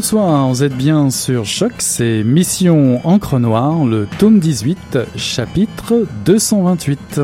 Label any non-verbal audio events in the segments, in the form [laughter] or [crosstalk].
Bonsoir, vous êtes bien sur Choc, c'est Mission Encre Noire, le tome 18, chapitre 228.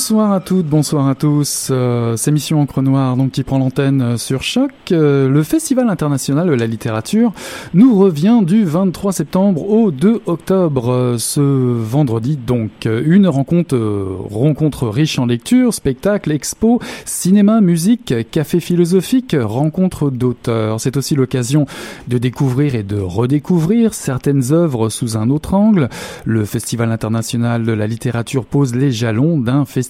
Bonsoir à toutes, bonsoir à tous. Euh, c'est Mission Encre Noire donc qui prend l'antenne euh, sur Choc. Euh, le Festival international de la littérature nous revient du 23 septembre au 2 octobre. Ce vendredi donc une rencontre rencontre riche en lecture, spectacles, expos, cinéma, musique, café philosophique, rencontre d'auteurs. C'est aussi l'occasion de découvrir et de redécouvrir certaines œuvres sous un autre angle. Le Festival international de la littérature pose les jalons d'un festival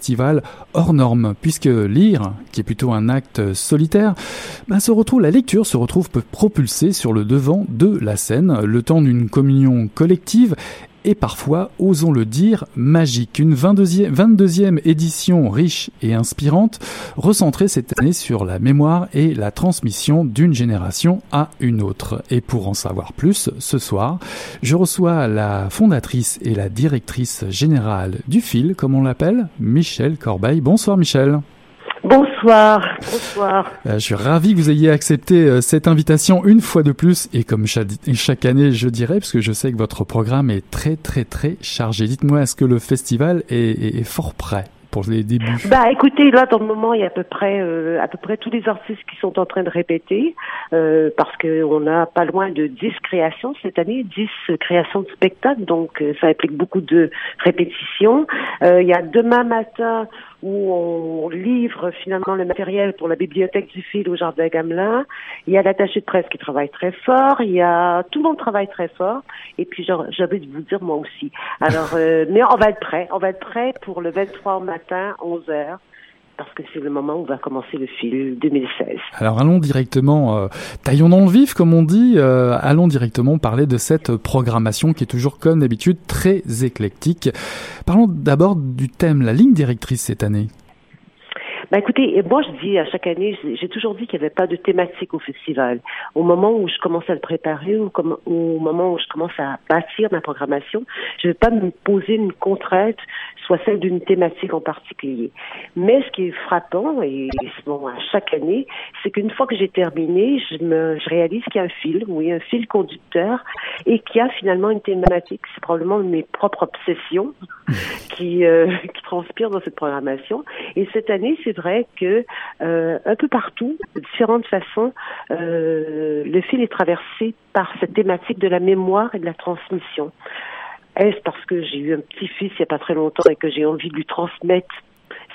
hors norme, puisque lire, qui est plutôt un acte solitaire, ben, se retrouve, la lecture se retrouve propulsée sur le devant de la scène, le temps d'une communion collective et parfois, osons le dire, magique. Une 22e, 22e édition riche et inspirante, recentrée cette année sur la mémoire et la transmission d'une génération à une autre. Et pour en savoir plus, ce soir, je reçois la fondatrice et la directrice générale du FIL, comme on l'appelle, Michel Corbeil. Bonsoir Michel. Bonsoir, bonsoir. Euh, je suis ravi que vous ayez accepté euh, cette invitation une fois de plus et comme chaque, année je dirais, parce que je sais que votre programme est très très très chargé. Dites-moi, est-ce que le festival est, est- est fort prêt pour les débuts? Bah écoutez, là dans le moment, il y a à peu près euh, à peu près tous les artistes qui sont en train de répéter euh, parce que on a pas loin de 10 créations cette année, 10 créations de spectacles, donc euh, ça implique beaucoup de répétitions. Il y a demain matin où on livre finalement le matériel pour la bibliothèque du fil au jardin Gamelin. Il y a l'attaché de presse qui travaille très fort. Il y a tout le monde travaille très fort. Et puis envie de vous dire moi aussi. Alors, euh, mais on va être prêt. On va être prêt pour le 23 au matin, 11 heures. Parce que c'est le moment où va commencer le film 2016. Alors allons directement, euh, taillons dans le vif comme on dit, euh, allons directement parler de cette programmation qui est toujours comme d'habitude très éclectique. Parlons d'abord du thème, la ligne directrice cette année. Ben écoutez, moi je dis à chaque année, j'ai toujours dit qu'il n'y avait pas de thématique au festival. Au moment où je commence à le préparer ou comme, au moment où je commence à bâtir ma programmation, je ne vais pas me poser une contrainte, soit celle d'une thématique en particulier. Mais ce qui est frappant, et bon, à chaque année, c'est qu'une fois que j'ai terminé, je, me, je réalise qu'il y a un fil, oui, un fil conducteur, et qu'il y a finalement une thématique. C'est probablement mes propres obsessions [laughs] qui, euh, qui transpirent dans cette programmation. Et cette année, c'est vrai que euh, un peu partout, de différentes façons, euh, le fil est traversé par cette thématique de la mémoire et de la transmission. Est-ce parce que j'ai eu un petit-fils il n'y a pas très longtemps et que j'ai envie de lui transmettre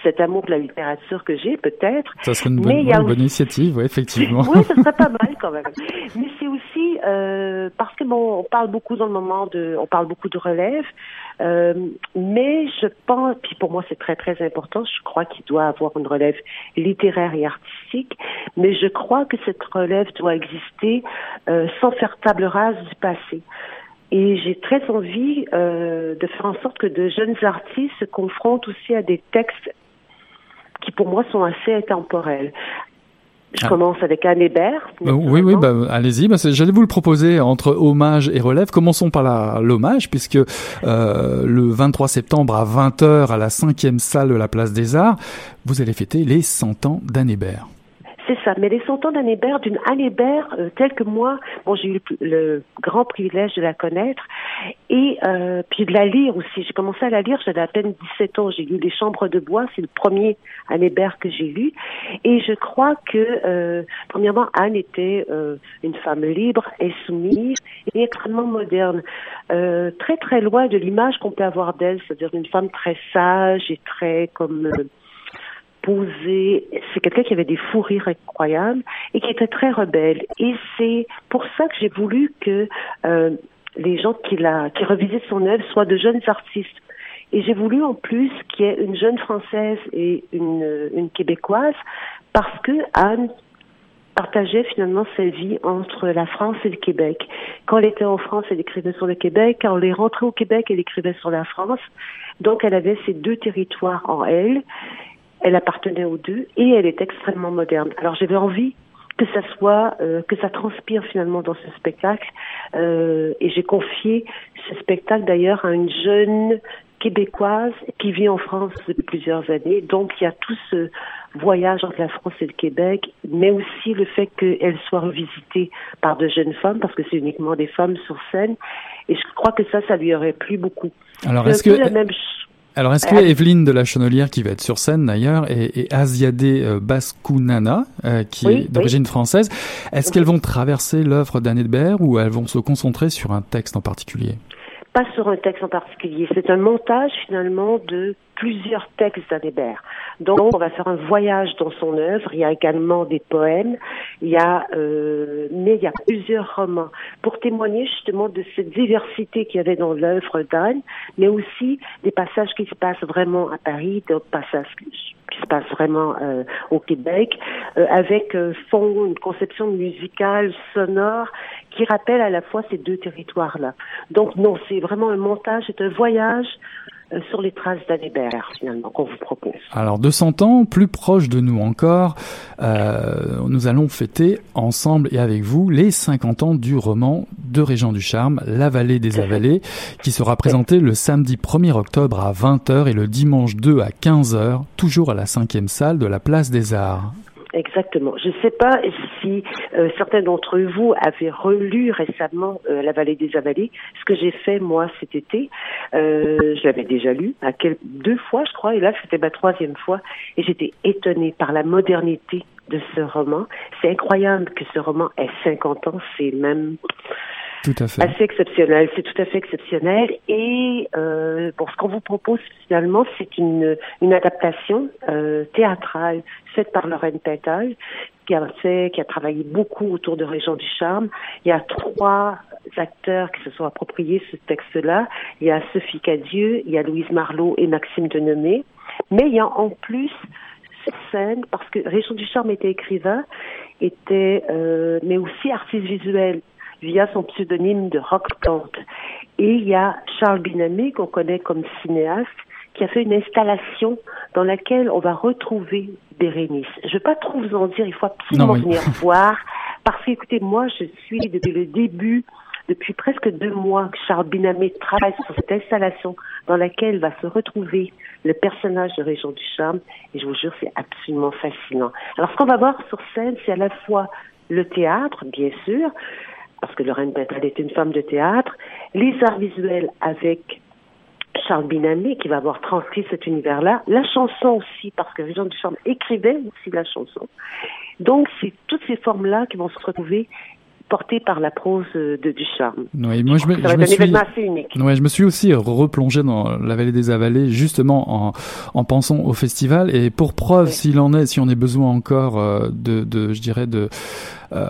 cet amour de la littérature que j'ai, peut-être? Ça serait une bonne, une bonne initiative, oui, effectivement. [laughs] oui, ça serait pas mal quand même. [laughs] Mais c'est aussi euh, parce que bon, on parle beaucoup dans le moment de, on parle beaucoup de relève, euh, mais je pense, puis pour moi c'est très très important. Je crois qu'il doit avoir une relève littéraire et artistique, mais je crois que cette relève doit exister euh, sans faire table rase du passé. Et j'ai très envie euh, de faire en sorte que de jeunes artistes se confrontent aussi à des textes qui pour moi sont assez intemporels. Je Ah. commence avec Anne Hébert. Euh, oui, oui, bah, allez-y. Bah, J'allais vous le proposer entre hommage et relève. Commençons par l'hommage, puisque euh, le 23 septembre à 20h à la cinquième salle de la Place des Arts, vous allez fêter les 100 ans d'Anne Hébert. C'est ça, mais les 100 ans d'Anne Hébert, d'une Anne Hébert euh, telle que moi, bon, j'ai eu le, le grand privilège de la connaître et euh, puis de la lire aussi. J'ai commencé à la lire, j'avais à peine 17 ans. J'ai lu Les Chambres de bois, c'est le premier Anne Hébert que j'ai lu. Et je crois que, euh, premièrement, Anne était euh, une femme libre, insoumise et extrêmement moderne. Euh, très, très loin de l'image qu'on peut avoir d'elle, c'est-à-dire une femme très sage et très comme... C'est quelqu'un qui avait des fous rires incroyables et qui était très rebelle. Et c'est pour ça que j'ai voulu que euh, les gens qui, la, qui revisitent son œuvre soient de jeunes artistes. Et j'ai voulu en plus qu'il y ait une jeune française et une, une québécoise parce que Anne partageait finalement sa vie entre la France et le Québec. Quand elle était en France, elle écrivait sur le Québec. Quand elle est rentrée au Québec, elle écrivait sur la France. Donc, elle avait ces deux territoires en elle. Elle appartenait aux deux et elle est extrêmement moderne. Alors, j'avais envie que ça soit, euh, que ça transpire finalement dans ce spectacle. Euh, et j'ai confié ce spectacle d'ailleurs à une jeune québécoise qui vit en France depuis plusieurs années. Donc, il y a tout ce voyage entre la France et le Québec, mais aussi le fait qu'elle soit revisitée par de jeunes femmes, parce que c'est uniquement des femmes sur scène. Et je crois que ça, ça lui aurait plu beaucoup. Alors, est-ce que, la même ch- alors, est-ce que Euh, Evelyne de la Chenelière, qui va être sur scène d'ailleurs, et, et Aziade euh, Bascounana, euh, qui Oui, est d'origine française, est-ce Oui. qu'elles vont traverser l'œuvre d'Anne Hébert ou elles vont se concentrer sur un texte en particulier? Pas sur un texte en particulier. C'est un montage finalement de plusieurs textes d'Anne Hébert. Donc on va faire un voyage dans son œuvre. Il y a également des poèmes. Il y a, euh, mais il y a plusieurs romans pour témoigner justement de cette diversité qu'il y avait dans l'œuvre d'Anne, mais aussi des passages qui se passent vraiment à Paris, d'autres passages qui se passent vraiment euh, au Québec, euh, avec euh, fond une conception musicale sonore qui rappelle à la fois ces deux territoires-là. Donc non, c'est vraiment un montage, c'est un voyage sur les traces d'Anne Hébert, finalement, qu'on vous propose. Alors, de 100 ans, plus proche de nous encore, euh, nous allons fêter ensemble et avec vous les 50 ans du roman de Régent du Charme, La Vallée des Avalées, qui sera présenté le samedi 1er octobre à 20h et le dimanche 2 à 15h, toujours à la cinquième salle de la Place des Arts. Exactement. Je ne sais pas si euh, certains d'entre vous avaient relu récemment euh, La Vallée des Avalées. Ce que j'ai fait moi cet été, euh, je l'avais déjà lu deux fois, je crois, et là c'était ma troisième fois, et j'étais étonnée par la modernité de ce roman. C'est incroyable que ce roman ait 50 ans, c'est même Assez exceptionnel. C'est tout à fait exceptionnel. Et euh, ce qu'on vous propose finalement, c'est une, une adaptation euh, théâtrale faite par Lorraine Pétal, qui a fait, qui a travaillé beaucoup autour de Région du Charme. Il y a trois acteurs qui se sont appropriés ce texte-là. Il y a Sophie Cadieux, il y a Louise Marlot et Maxime Denomé. Mais il y a en plus cette scène parce que Régent Ducharme était écrivain, était euh, mais aussi artiste visuel via son pseudonyme de Rock Plante. Et il y a Charles Binamé, qu'on connaît comme cinéaste, qui a fait une installation dans laquelle on va retrouver Bérénice. Je ne vais pas trop vous en dire, il faut absolument Non, oui. venir [laughs] voir. Parce que, écoutez, moi, je suis depuis le début, depuis presque deux mois, que Charles Binamé travaille sur cette installation dans laquelle va se retrouver le personnage de Régent Ducharme. Et je vous jure, c'est absolument fascinant. Alors, ce qu'on va voir sur scène, c'est à la fois le théâtre, bien sûr, parce que Lorraine Bental est une femme de théâtre, les arts visuels avec Charles Binamé qui va avoir transcrit cet univers-là, la chanson aussi, parce que Régent Ducharme écrivait aussi la chanson. Donc, c'est toutes ces formes-là qui vont se retrouver portées par la prose euh, de Ducharme. Ouais, moi, je me, Ça je me suis, événement assez unique. ouais, je me suis aussi replongé dans la vallée des Avalées, justement en, en pensant au festival. Et pour preuve, Oui. s'il en est, si on a besoin encore euh, de, de, je dirais, de euh,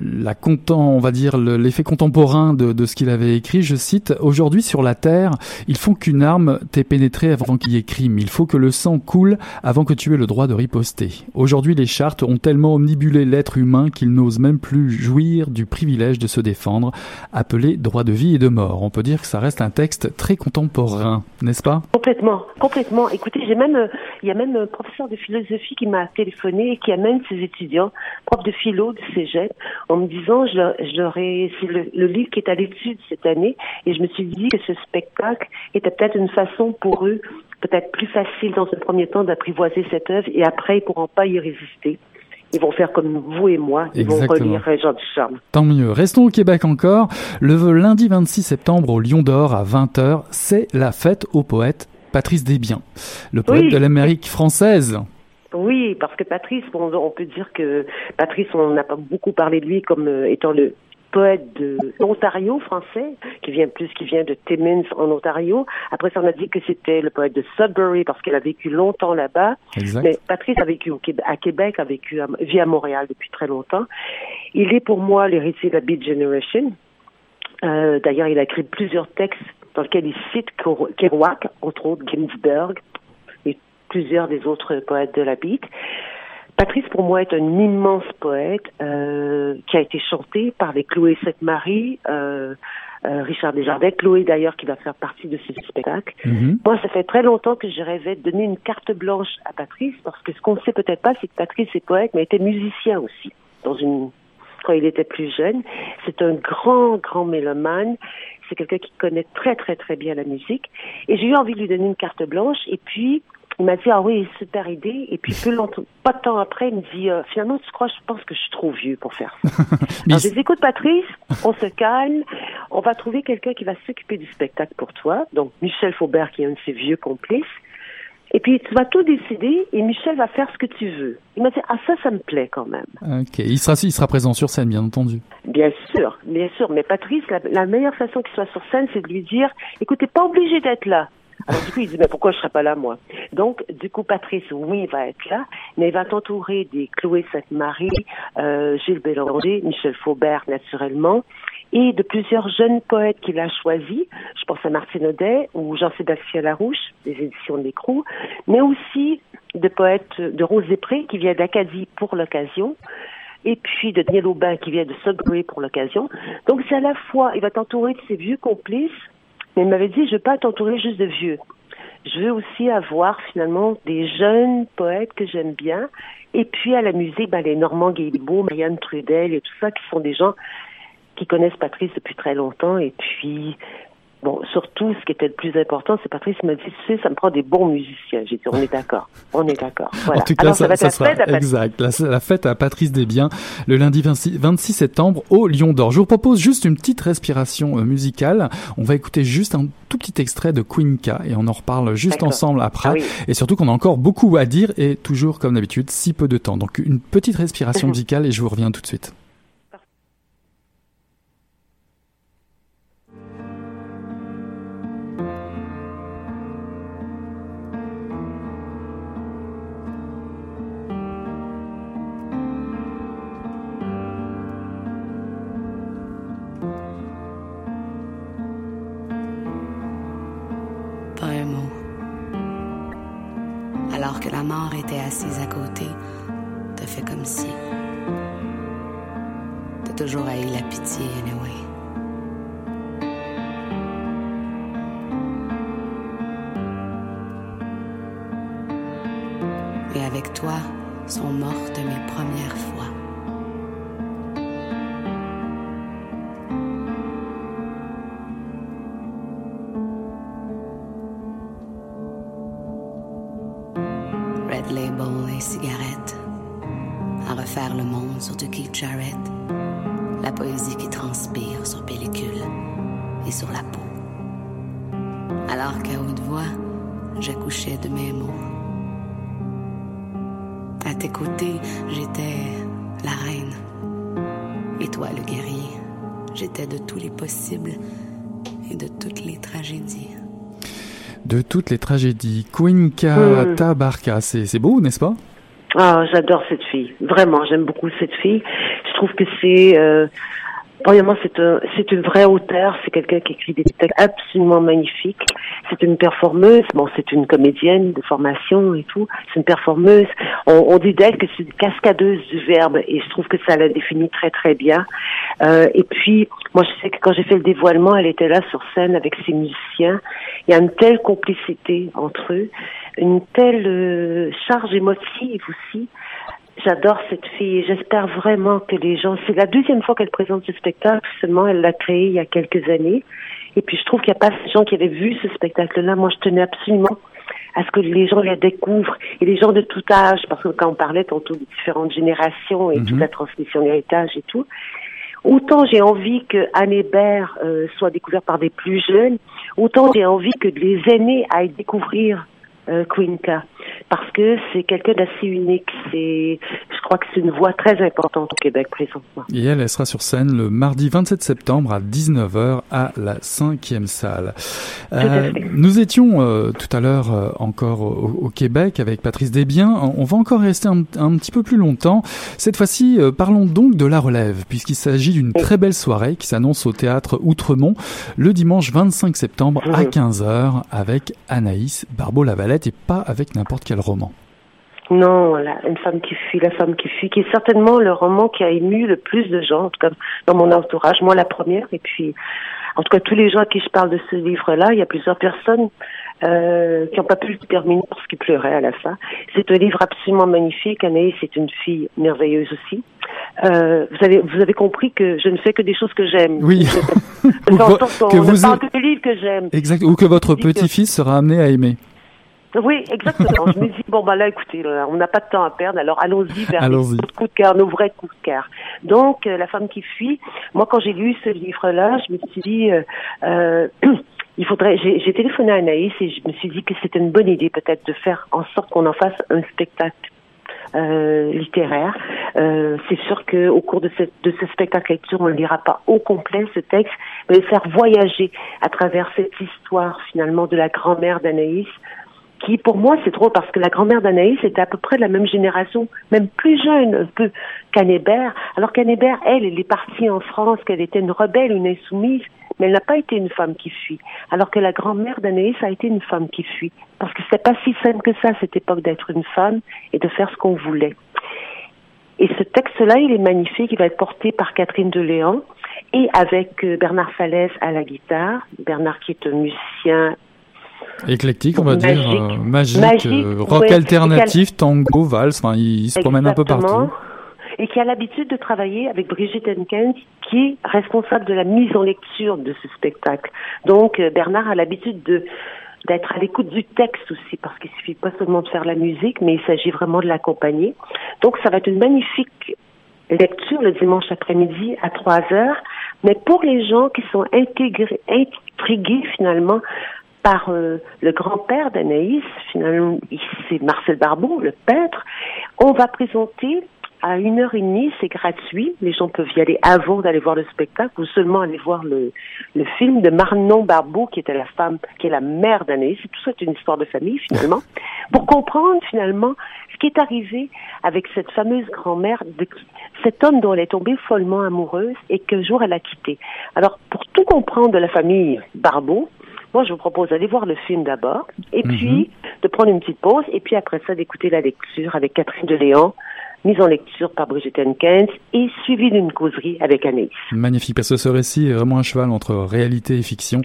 la content, on va dire le- l'effet contemporain de, de ce qu'il avait écrit. Je cite aujourd'hui sur la terre, il faut qu'une arme t'ait pénétré avant qu'il y ait crime. Il faut que le sang coule avant que tu aies le droit de riposter. Aujourd'hui, les chartes ont tellement omnibulé l'être humain qu'il n'ose même plus jouir du privilège de se défendre, appelé droit de vie et de mort. On peut dire que ça reste un texte très contemporain, n'est-ce pas? Complètement, complètement. Écoutez, j'ai même, euh, il y a même un professeur de philosophie qui m'a téléphoné et qui amène ses étudiants, prof de philo du cégep, en me disant, je ai, c'est le, le livre qui est à l'étude cette année, et je me suis dit que ce spectacle était peut-être une façon pour eux, peut-être plus facile dans un premier temps d'apprivoiser cette œuvre, et après ils pourront pas y résister. Ils vont faire comme vous et moi, ils vont Exactement. relire Régent Ducharme. Tant mieux. Restons au Québec encore. Le lundi 26 septembre au Lion d'Or à 20h, c'est la fête au poète Patrice Desbiens, le poète Oui. de l'Amérique française. Oui, parce que Patrice, on peut dire que Patrice, on n'a pas beaucoup parlé de lui comme euh, étant le poète de l'Ontario français, qui vient plus, qui vient de Timmins en Ontario. Après ça, on a dit que c'était le poète de Sudbury parce qu'il a vécu longtemps là-bas. Mais Patrice a vécu au Québec, à Québec, a vécu à, vit à Montréal depuis très longtemps. Il est pour moi l'héritier de la Beat Generation. Euh, D'ailleurs, il a écrit plusieurs textes dans lesquels il cite Kero- Kerouac, entre autres Ginsberg et plusieurs des autres poètes de la Beat. Patrice, pour moi, est un immense poète euh, qui a été chanté par les Chloé Sainte-Marie, euh, euh, Richard Desjardins, Chloé d'ailleurs qui va faire partie de ce spectacle. Mhm. Moi, ça fait très longtemps que je rêvais de donner une carte blanche à Patrice, parce que ce qu'on ne sait peut-être pas, c'est que Patrice est poète, mais était musicien aussi, dans une quand il était plus jeune. C'est un grand, grand mélomane. C'est quelqu'un qui connaît très, très, très bien la musique. Et j'ai eu envie de lui donner une carte blanche. Et puis, il m'a dit, ah oui, super idée. Et puis, peu longtemps, pas de temps après, il me dit, euh, finalement, tu crois, je pense que je suis trop vieux pour faire ça. [laughs] Alors, je dis, écoute, Patrice, on se calme. On va trouver quelqu'un qui va s'occuper du spectacle pour toi. Donc, Michel Faubert, qui est un de ses vieux complices. Et puis, tu vas tout décider et Michel va faire ce que tu veux. Il m'a dit, ah, ça, ça me plaît quand même. Ok, il sera, il sera présent sur scène, bien entendu. Bien sûr, bien sûr. Mais Patrice, la, la meilleure façon qu'il soit sur scène, c'est de lui dire, écoute, t'es pas obligé d'être là. Alors du coup, il dit, mais pourquoi je serais pas là, moi? Donc, du coup, Patrice, oui, va être là, mais il va t'entourer des Chloé Sainte-Marie, euh, Gilles Bélanger, Michel Faubert, naturellement, et de plusieurs jeunes poètes qu'il a choisis. Je pense à Martine Audet ou Jean-Sébastien Larouche, des éditions de l'Écrou, mais aussi de poètes de Rose Pré qui vient d'Acadie pour l'occasion et puis de Daniel Aubin qui vient de Sudbury pour l'occasion. Donc c'est à la fois, il va t'entourer de ses vieux complices, mais il m'avait dit, je veux pas t'entourer juste de vieux. Je veux aussi avoir finalement des jeunes poètes que j'aime bien. Et puis à la musique, ben, les Normand Guilbeault, Marianne Trudel et tout ça, qui sont des gens qui connaissent Patrice depuis très longtemps. Et puis, bon, surtout, ce qui était le plus important, c'est Patrice m'a dit, tu sais, ça me prend des bons musiciens. J'ai dit, on est d'accord, on est d'accord. Voilà. En tout cas, Alors, ça, ça, va être ça la sera fête à Patrice. exact. La, la fête à Patrice Desbiens le lundi 26, 26 septembre au Lion d'Or. Je vous propose juste une petite respiration euh, musicale. On va écouter juste un tout petit extrait de K et on en reparle juste ensemble après. Ah oui. Et surtout qu'on a encore beaucoup à dire et toujours comme d'habitude si peu de temps. Donc une petite respiration [laughs] musicale et je vous reviens tout de suite. Mort était assise à côté, te fait comme si. T'as toujours haï la pitié, anyway. Et avec toi sont mortes mes premières fois. De toutes les tragédies. Quinca Hmm. Tabarka, c'est c'est beau, n'est-ce pas? Ah, j'adore cette fille. Vraiment, j'aime beaucoup cette fille. Je trouve que c'est, euh, premièrement, c'est un, c'est une vraie auteure. C'est quelqu'un qui écrit des textes absolument magnifiques. C'est une performeuse. Bon, c'est une comédienne de formation et tout. C'est une performeuse. On, on dit d'elle que c'est une cascadeuse du verbe et je trouve que ça la définit très très bien. Euh, et puis, moi, je sais que quand j'ai fait le dévoilement, elle était là sur scène avec ses musiciens. Il y a une telle complicité entre eux, une telle euh, charge émotive aussi. J'adore cette fille j'espère vraiment que les gens. C'est la deuxième fois qu'elle présente ce spectacle. Seulement, elle l'a créé il y a quelques années. Et puis, je trouve qu'il n'y a pas ces gens qui avaient vu ce spectacle-là. Moi, je tenais absolument à ce que les gens la découvrent et les gens de tout âge, parce que quand on parlait tantôt de différentes générations et toute la transmission d'héritage et tout, autant j'ai envie que Anne Hébert euh, soit découverte par des plus jeunes, autant j'ai envie que les aînés aillent découvrir euh, Quinca, parce que c'est quelqu'un d'assez unique. C'est, je crois que c'est une voix très importante au Québec présentement. Et elle, elle sera sur scène le mardi 27 septembre à 19h à la cinquième salle. à Euh, nous étions euh, tout à l'heure euh, encore au, au Québec avec Patrice Desbiens. On va encore rester un, un petit peu plus longtemps. Cette fois-ci, euh, parlons donc de la relève, puisqu'il s'agit d'une très belle soirée qui s'annonce au théâtre Outremont le dimanche 25 septembre à Mhm. 15h avec Anaïs Barbeau-Lavalette et pas avec n'importe quel roman. Non, la, une femme qui fuit, la femme qui fuit, qui est certainement le roman qui a ému le plus de gens, en tout cas dans mon entourage, moi la première, et puis en tout cas tous les gens à qui je parle de ce livre-là, il y a plusieurs personnes euh, qui n'ont pas pu le terminer parce qu'ils pleuraient à la fin. C'est un livre absolument magnifique. Anaïs est une fille merveilleuse aussi. Euh, vous avez vous avez compris que je ne fais que des choses que j'aime. Oui. [laughs] Qu'on que ne vous parle que des livres que j'aime. Exact. Ou que votre que- petit-fils sera amené à aimer. Oui, exactement. je me dis, bon, bah là, écoutez, là, on n'a pas de temps à perdre, alors allons-y vers Allons-y. les coups de cœur, nos vrais coups de cœur. Donc, euh, La femme qui fuit, moi, quand j'ai lu ce livre-là, je me suis dit, euh, euh, [clears throat] il faudrait, j'ai téléphoné à Anaïs et je me suis dit que c'était une bonne idée peut-être de faire en sorte qu'on en fasse un spectacle. euh, littéraire. Euh, c'est sûr que au cours de, ce spectacle lecture, on ne lira pas au complet ce texte, mais faire voyager à travers cette histoire finalement de la grand-mère d'Anaïs, qui pour moi c'est drôle parce que la grand-mère d'Anaïs était à peu près de la même génération, même plus jeune un peu qu'Anne-Hébert, alors qu'Anne-Hébert, elle, elle est partie en France, qu'elle était une rebelle, une insoumise, mais elle n'a pas été une femme qui fuit, alors que la grand-mère d'Anaïs a été une femme qui fuit, parce que c'est pas si simple que ça à cette époque d'être une femme et de faire ce qu'on voulait. Et ce texte-là, il est magnifique, il va être porté par Catherine Deléon et avec euh, Bernard Falaise à la guitare, Bernard qui est un musicien Éclectique, on va Magique. dire, euh, magique, Magique, euh, rock ouais. alternatif, tango, valse, enfin, il, il se promène un peu partout. Et qui a l'habitude de travailler avec Brigitte Henkens, qui est responsable de la mise en lecture de ce spectacle. Donc, euh, Bernard a l'habitude de d'être à l'écoute du texte aussi, parce qu'il suffit pas seulement de faire la musique, mais il s'agit vraiment de l'accompagner. Donc, ça va être une magnifique lecture le dimanche après-midi à 3 heures. Mais pour les gens qui sont intégrés, intrigués finalement par euh, le grand-père d'Anaïs, finalement, c'est Marcel Barbeau, le peintre, on va présenter à une heure et demie, c'est gratuit. Les gens peuvent y aller avant d'aller voir le spectacle ou seulement aller voir le, le film de Marnon Barbeau, qui était la femme, qui est la mère d'Anaïs. Tout ça est une histoire de famille, finalement. [laughs] Pour comprendre, finalement, ce qui est arrivé avec cette fameuse grand-mère, de qui- cet homme dont elle est tombée follement amoureuse et qu'un jour elle a quitté. Alors, pour tout comprendre de la famille Barbeau, moi, je vous propose d'aller voir le film d'abord, et Mhm. puis de prendre une petite pause, et puis après ça, d'écouter la lecture avec Catherine de Léon, mise en lecture par Brigitte Henkens, et suivie d'une causerie avec Anaïs. Magnifique, parce que ce récit est vraiment un cheval entre réalité et fiction.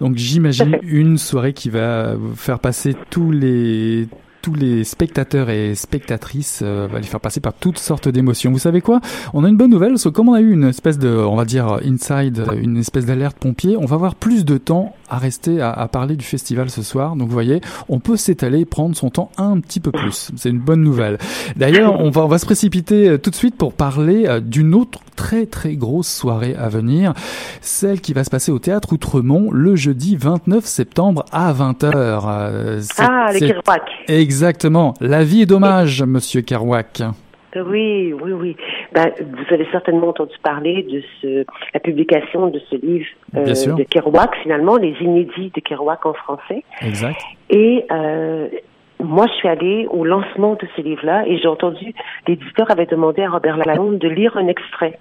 Donc j'imagine une soirée qui va faire passer tous les tous les spectateurs et spectatrices euh, va les faire passer par toutes sortes d'émotions. Vous savez quoi? On a une bonne nouvelle, parce que comme on a eu une espèce de, on va dire, inside, une espèce d'alerte pompier, on va avoir plus de temps à rester à, à parler du festival ce soir. Donc vous voyez, on peut s'étaler, prendre son temps un petit peu plus. C'est une bonne nouvelle. D'ailleurs, on va, on va se précipiter euh, tout de suite pour parler euh, d'une autre très très grosse soirée à venir, celle qui va se passer au théâtre Outremont le jeudi 29 septembre à 20h. Ah, les Kerouac. Exactement. La vie est dommage, monsieur Kerouac. Oui, oui, oui. Ben, vous avez certainement entendu parler de ce, la publication de ce livre euh, de Kerouac, finalement, les inédits de Kerouac en français. Exact. Et euh, moi, je suis allée au lancement de ce livre-là et j'ai entendu l'éditeur avait demandé à Robert Lalonde de lire un extrait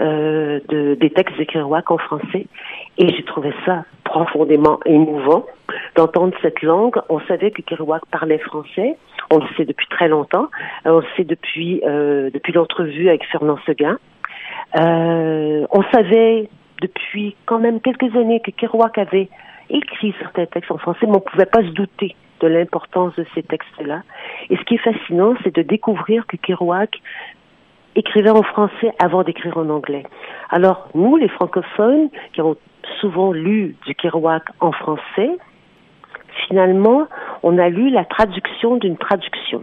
euh, de, des textes de Kerouac en français et j'ai trouvé ça profondément émouvant d'entendre cette langue. On savait que Kerouac parlait français, on le sait depuis très longtemps, Euh, on le sait depuis euh, depuis l'entrevue avec Fernand Seguin. On savait depuis quand même quelques années que Kerouac avait écrit certains textes en français, mais on ne pouvait pas se douter de l'importance de ces textes-là. Et ce qui est fascinant, c'est de découvrir que Kerouac écrivait en français avant d'écrire en anglais. Alors, nous, les francophones, qui avons souvent lu du Kerouac en français, finalement, on a lu la traduction d'une traduction.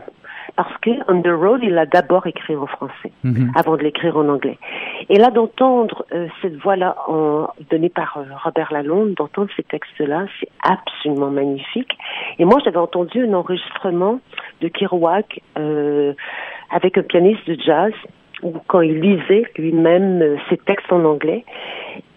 Parce que On the Road, il l'a d'abord écrit en français, Mhm. avant de l'écrire en anglais. Et là, d'entendre euh, cette voix-là donnée par euh, Robert Lalonde, d'entendre ces textes-là, c'est absolument magnifique. Et moi, j'avais entendu un enregistrement de Kerouac euh, avec un pianiste de jazz, où quand il lisait lui-même euh, ses textes en anglais.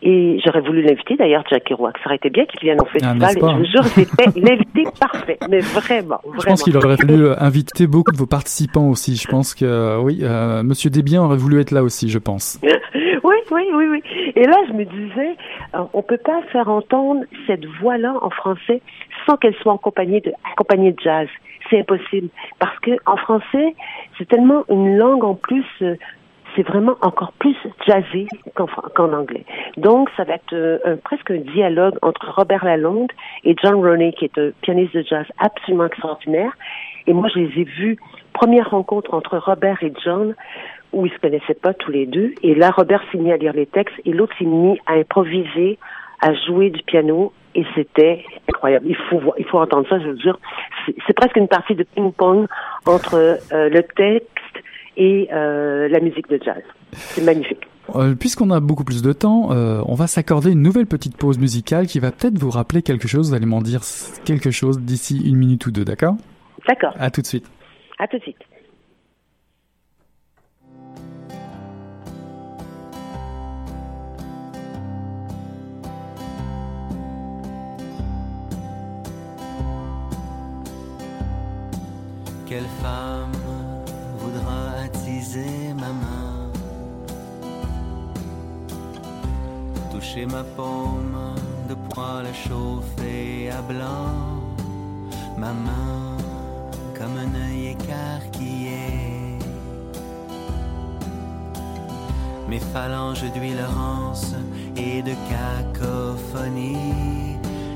Et j'aurais voulu l'inviter, d'ailleurs, Jack Kerouac. Ça aurait été bien qu'il vienne au festival. n'est-ce pas, Et je vous hein jure, c'était l'invité parfait. Mais vraiment, vraiment. Je pense qu'il aurait fallu euh, inviter beaucoup de vos participants aussi. Je pense que euh, oui, euh, Monsieur Desbiens aurait voulu être là aussi, je pense. [laughs] oui, oui, oui, oui. Et là, je me disais, on peut pas faire entendre cette voix-là en français sans qu'elle soit accompagnée de, accompagnée de jazz. C'est impossible. Parce que en français, c'est tellement une langue en plus, euh, c'est vraiment encore plus jazzé qu'en qu'en anglais. Donc, ça va être euh, presque un dialogue entre Robert Lalonde et John Roney, qui est un pianiste de jazz absolument extraordinaire. Et moi, je les ai vus, première rencontre entre Robert et John, où ils se connaissaient pas tous les deux. Et là, Robert s'est mis à lire les textes et l'autre s'est mis à improviser, à jouer du piano. Et c'était incroyable. Il faut il faut entendre ça, je veux dire. C'est presque une partie de ping-pong entre euh, le texte et euh, la musique de jazz. C'est magnifique. Euh, Puisqu'on a beaucoup plus de temps, euh, on va s'accorder une nouvelle petite pause musicale qui va peut-être vous rappeler quelque chose. Vous allez m'en dire quelque chose d'ici une minute ou deux, d'accord? D'accord. À tout de suite. À tout de suite. Quelle femme Toucher ma paume de poil chauffé à blanc. Ma main comme un œil écarquillé. Mes phalanges d'huile rance et de cacophonie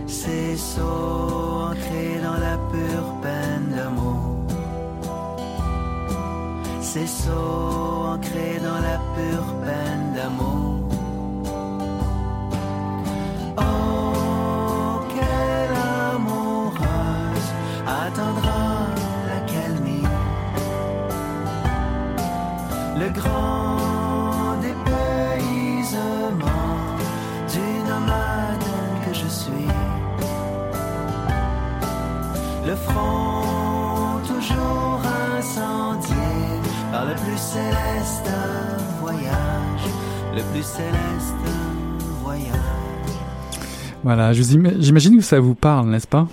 Ces sauts ancrés dans la pure peine d'amour. Ces sauts ancrés dans la pure peine d'amour. Front toujours incendié par le plus céleste voyage, le plus céleste voyage. Voilà, j'imagine que ça vous parle, n'est-ce pas?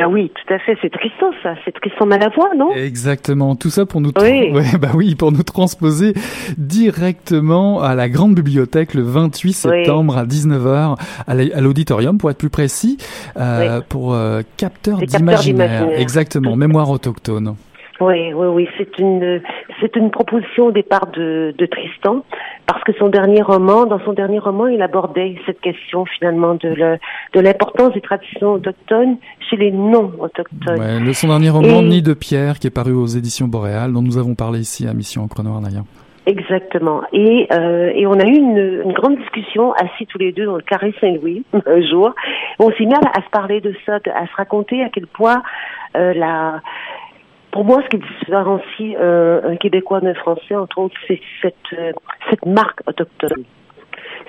Ah oui, tout à fait. C'est Tristan, ça. C'est Tristan Malavoie, non? Exactement. Tout ça pour nous, Oui. [laughs] ouais, bah oui, pour nous transposer directement à la grande bibliothèque le 28 septembre à 19h à la- à l'auditorium, pour être plus précis, euh, pour euh, capteurs d'imaginaire. d'imaginaire. Exactement. Mémoire autochtone. Oui, oui, oui. C'est une, c'est une proposition au départ de, de Tristan, parce que son dernier roman, dans son dernier roman, il abordait cette question finalement de le- de l'importance des traditions autochtones chez les non-autochtones. Ouais, le, son dernier roman, Nid de pierre, qui est paru aux éditions Boréal, dont nous avons parlé ici à Mission Encre Noire d'ailleurs. Exactement. Et, euh, et on a eu une, une grande discussion assis tous les deux dans le carré Saint-Louis [laughs] un jour. On s'est mis à, à se parler de ça, de- à se raconter à quel point euh, la pour moi, ce qui différencie euh, un Québécois d'un Français, entre autres, c'est cette, cette marque autochtone.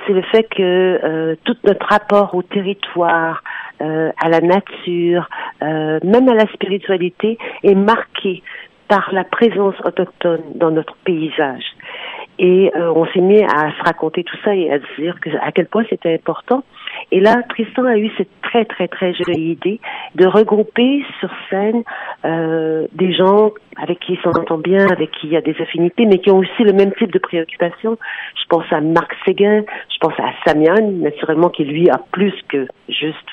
C'est le fait que tout notre rapport au territoire, euh, à la nature, euh, même à la spiritualité, est marqué par la présence autochtone dans notre paysage. Et euh, on s'est mis à se raconter tout ça et à se dire que, à quel point c'était important. Et là, Tristan a eu cette très, très, très jolie idée de regrouper sur scène euh, des gens avec qui il s'entend bien, avec qui il y a des affinités, mais qui ont aussi le même type de préoccupation. Je pense à Marc Séguin, je pense à Samian, naturellement, qui lui a plus que juste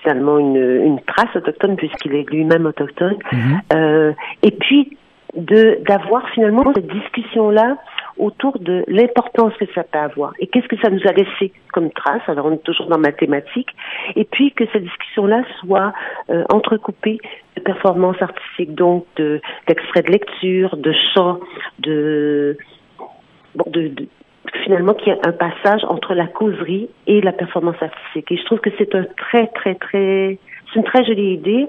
finalement une, une trace autochtone puisqu'il est lui-même autochtone. Euh, et puis de d'avoir finalement cette discussion là autour de l'importance que ça peut avoir et qu'est-ce que ça nous a laissé comme trace? Alors on est toujours dans mathématiques et puis que cette discussion là soit euh, entrecoupée de performances artistiques donc de d'extraits de lecture, de chants, de bon, de, de- finalement qu'il y a un passage entre la causerie et la performance artistique. Et je trouve que c'est un très, très, très, c'est une très jolie idée.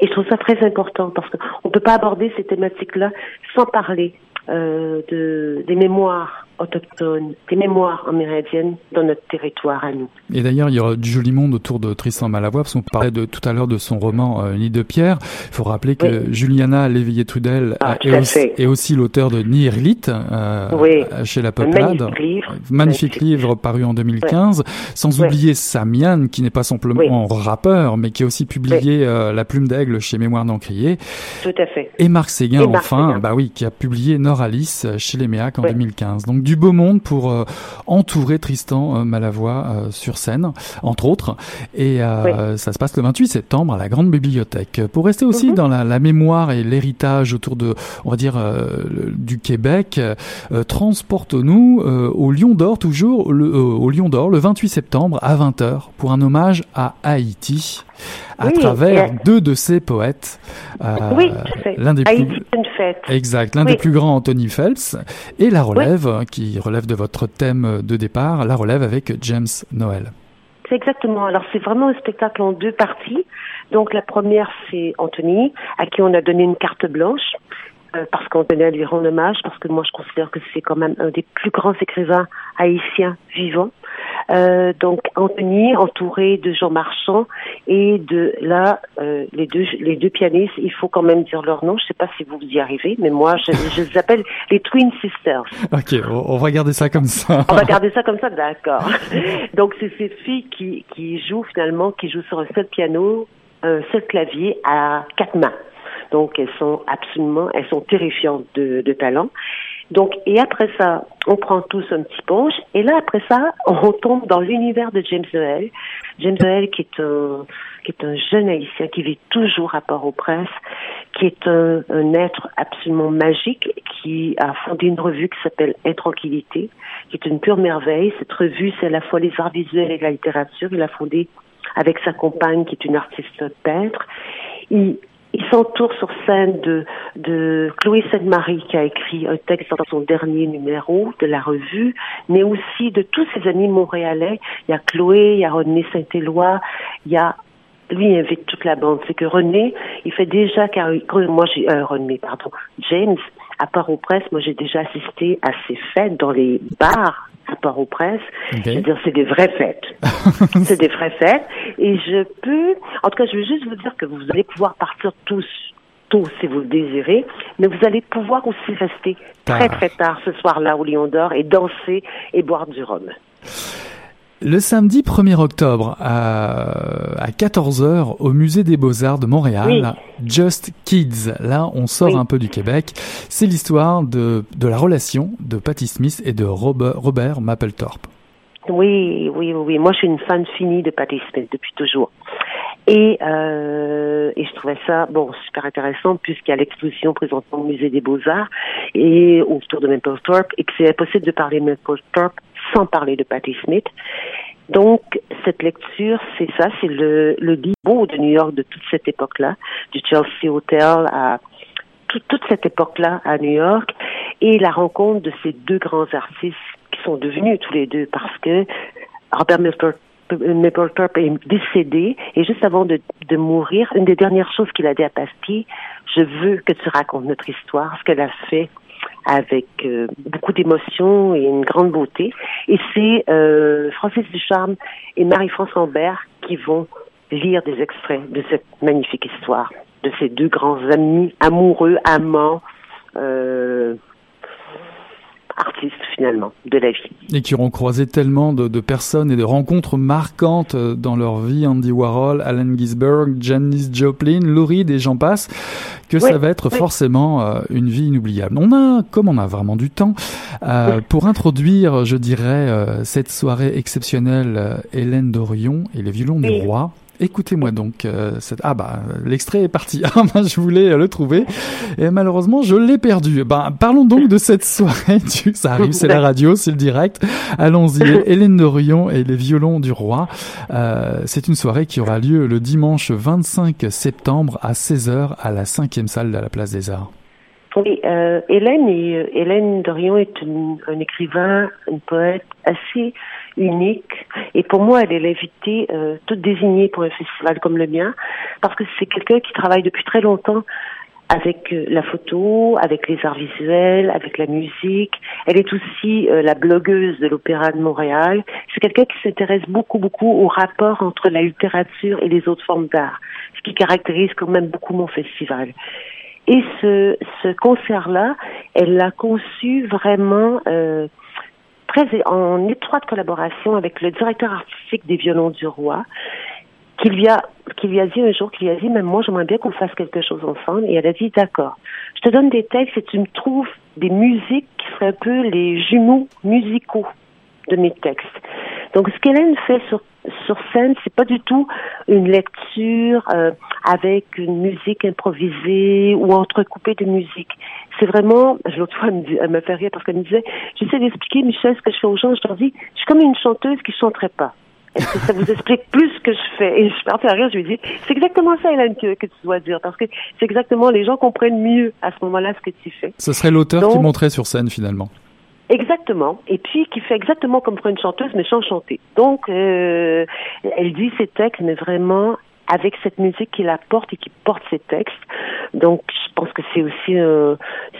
Et je trouve ça très important parce qu'on ne peut pas aborder ces thématiques-là sans parler euh, de, des mémoires autochtones, des mémoires amérindiennes dans notre territoire à nous. Et d'ailleurs, il y aura du joli monde autour de Tristan Malavoie, parce qu'on parlait de, tout à l'heure de son roman euh, Nid de pierre. Il faut rappeler que Juliana Léveillé-Trudel Ah, est, aussi, l'auteur de Nihilite euh, Oui. chez La Peuplade. magnifique livre. Magnifique livre paru en 2015. Sans oublier Samian, qui n'est pas simplement rappeur, mais qui a aussi publié euh, La Plume d'Aigle chez Mémoire d'Encrier. Tout à fait. Et Marc Séguin, Et Marc enfin, Séguin. bah oui, qui a publié Nord-Alice euh, chez les Méac en Ouais. 2015. Donc du beau monde pour euh, entourer Tristan euh, Malavoie euh, sur scène, entre autres. Et ça se passe le 28 septembre à la Grande Bibliothèque. Pour rester Mhm. aussi dans la, la mémoire et l'héritage autour de, on va dire, du Québec, transporte-nous euh, au Lion d'Or, toujours le, au Lion d'Or, le 28 septembre à 20h, pour un hommage à Haïti, à Oui, travers deux de ses poètes. Euh, oui. L'un des Haïti, plus... c'est une fête. Exact, l'un Oui. des plus grands, Anthony Phelps, et la relève, qui relève de votre thème de départ, la relève avec James Noel. C'est exactement. Alors c'est vraiment un spectacle en deux parties. Donc la première c'est Anthony à qui on a donné une carte blanche euh, parce qu'on tenait à lui rendre hommage parce que moi je considère que c'est quand même un des plus grands écrivains haïtiens vivants. Euh, donc Anthony entouré de Jean Marchand et de là euh, les deux les deux pianistes il faut quand même dire leur nom je sais pas si vous y arrivez mais moi je, je les appelle les Twin Sisters Ok, on on va garder ça comme ça. on va garder ça comme ça, d'accord. Donc c'est ces filles qui, qui jouent finalement, qui jouent sur un seul piano, un seul clavier à quatre mains. Donc elles sont absolument, elles sont terrifiantes de, de talent. Donc et après ça, on prend tous un petit punch et là après ça, [laughs] on tombe dans l'univers de James Noel. James Noel qui est un qui est un jeune haïtien qui vit toujours à Port-au-Prince, qui est un, un être absolument magique, qui a fondé une revue qui s'appelle Intranquillité, qui est une pure merveille. Cette revue, c'est à la fois les arts visuels et la littérature. Il l'a fondée avec sa compagne, qui est une artiste peintre. Il s'entoure sur scène de, de Chloé Sainte-Marie, qui a écrit un texte dans son dernier numéro de la revue, mais aussi de tous ses amis montréalais. Il y a Chloé, il y a René Saint-Éloi, il y a lui il invite toute la bande. C'est que René, il fait déjà car moi j'ai euh, René, pardon, James à Port-au-Prince, moi j'ai déjà assisté à ces fêtes dans les bars à Port-au-Prince. Ok. Je veux dire, c'est des vraies fêtes. [laughs] c'est des vraies fêtes. Et je peux, en tout cas, je veux juste vous dire que vous allez pouvoir partir tous tôt si vous le désirez, mais vous allez pouvoir aussi rester très très tard ce soir-là au Lion d'Or et danser et boire du rhum. Le samedi 1er octobre à, à 14h au musée des Beaux-Arts de Montréal, Just Kids. Là, on sort un peu du Québec. C'est l'histoire de, de la relation de Patti Smith et de Robert, Robert Mapplethorpe. Oui, oui, oui. Moi, je suis une fan finie de Patti Smith depuis toujours. Et, euh, et je trouvais ça bon super intéressant puisqu'il y a l'exposition présentement au musée des Beaux-Arts et autour de Mapplethorpe et que c'est impossible de parler de Mapplethorpe sans parler de Patti Smith. Donc, cette lecture, c'est ça, c'est le, le de New York de toute cette époque-là, du Chelsea Hotel à toute, cette époque-là à New York, et la rencontre de ces deux grands artistes qui sont devenus tous les deux parce que Robert Mapplethorpe est décédé et juste avant de, de mourir, une des dernières choses qu'il a dit à Pasti, je veux que tu racontes notre histoire, ce qu'elle a fait avec euh, beaucoup d'émotion et une grande beauté. Et c'est euh, Francis Ducharme et Marie-France Lambert qui vont lire des extraits de cette magnifique histoire de ces deux grands amis, amoureux, amants, euh, artistes finalement de la vie. Et qui auront croisé tellement de, de, personnes et de rencontres marquantes euh, dans leur vie, Andy Warhol, Allen Ginsberg, Janis Joplin, Lou Reed et j'en passe, que ça va être forcément euh, une vie inoubliable. On a, comme on a vraiment du temps, euh, pour introduire, je dirais, euh, cette soirée exceptionnelle, Hélène Dorion et les violons du roi. Écoutez-moi donc. Euh, cette... Ah bah l'extrait est parti. [laughs] Ah bah, je voulais le trouver et malheureusement je l'ai perdu. Bah parlons donc de cette [laughs] soirée. Ça arrive, c'est la radio, c'est le direct. Allons-y. [laughs] Hélène Dorion et les violons du roi. Euh, c'est une soirée qui aura lieu le dimanche 25 septembre à 16h à la cinquième salle de la Place des Arts. Oui, euh, Hélène, et, Hélène Dorion est une, un écrivain, une poète assez unique. Et pour moi, elle est l'invitée euh, toute désignée pour un festival comme le mien, parce que c'est quelqu'un qui travaille depuis très longtemps avec euh, la photo, avec les arts visuels, avec la musique. Elle est aussi euh, la blogueuse de l'Opéra de Montréal. C'est quelqu'un qui s'intéresse beaucoup, beaucoup au rapport entre la littérature et les autres formes d'art, ce qui caractérise quand même beaucoup mon festival. Et ce, ce concert-là, elle l'a conçu vraiment euh, très en étroite collaboration avec le directeur artistique des Violons du Roi, qui lui a, qui lui a dit un jour, qui lui a dit, même moi, j'aimerais bien qu'on fasse quelque chose ensemble. Et elle a dit, d'accord, je te donne des textes et tu me trouves des musiques qui seraient un peu les jumeaux musicaux de mes textes. Donc, ce qu'Hélène fait sur sur scène, c'est pas du tout une lecture euh, avec une musique improvisée ou entrecoupée de musique. C'est vraiment, l'autre fois, elle me, elle me fait rire parce qu'elle me disait, j'essaie d'expliquer, Michel, ce que je fais aux gens. Je leur dis, je suis comme une chanteuse qui chanterait pas. Est-ce que ça vous explique [laughs] plus ce que je fais? Et je partais à rire, je lui dis, c'est exactement ça, Hélène, que, que tu dois dire, parce que c'est exactement, les gens comprennent mieux à ce moment-là ce que tu fais. Ce serait l'auteur qui montrait sur scène, finalement. Exactement. Et puis qui fait exactement comme pour une chanteuse, mais sans chanter. Donc, euh, elle dit ses textes, mais vraiment avec cette musique qui la porte et qui porte ses textes. Donc, je pense que c'est aussi euh,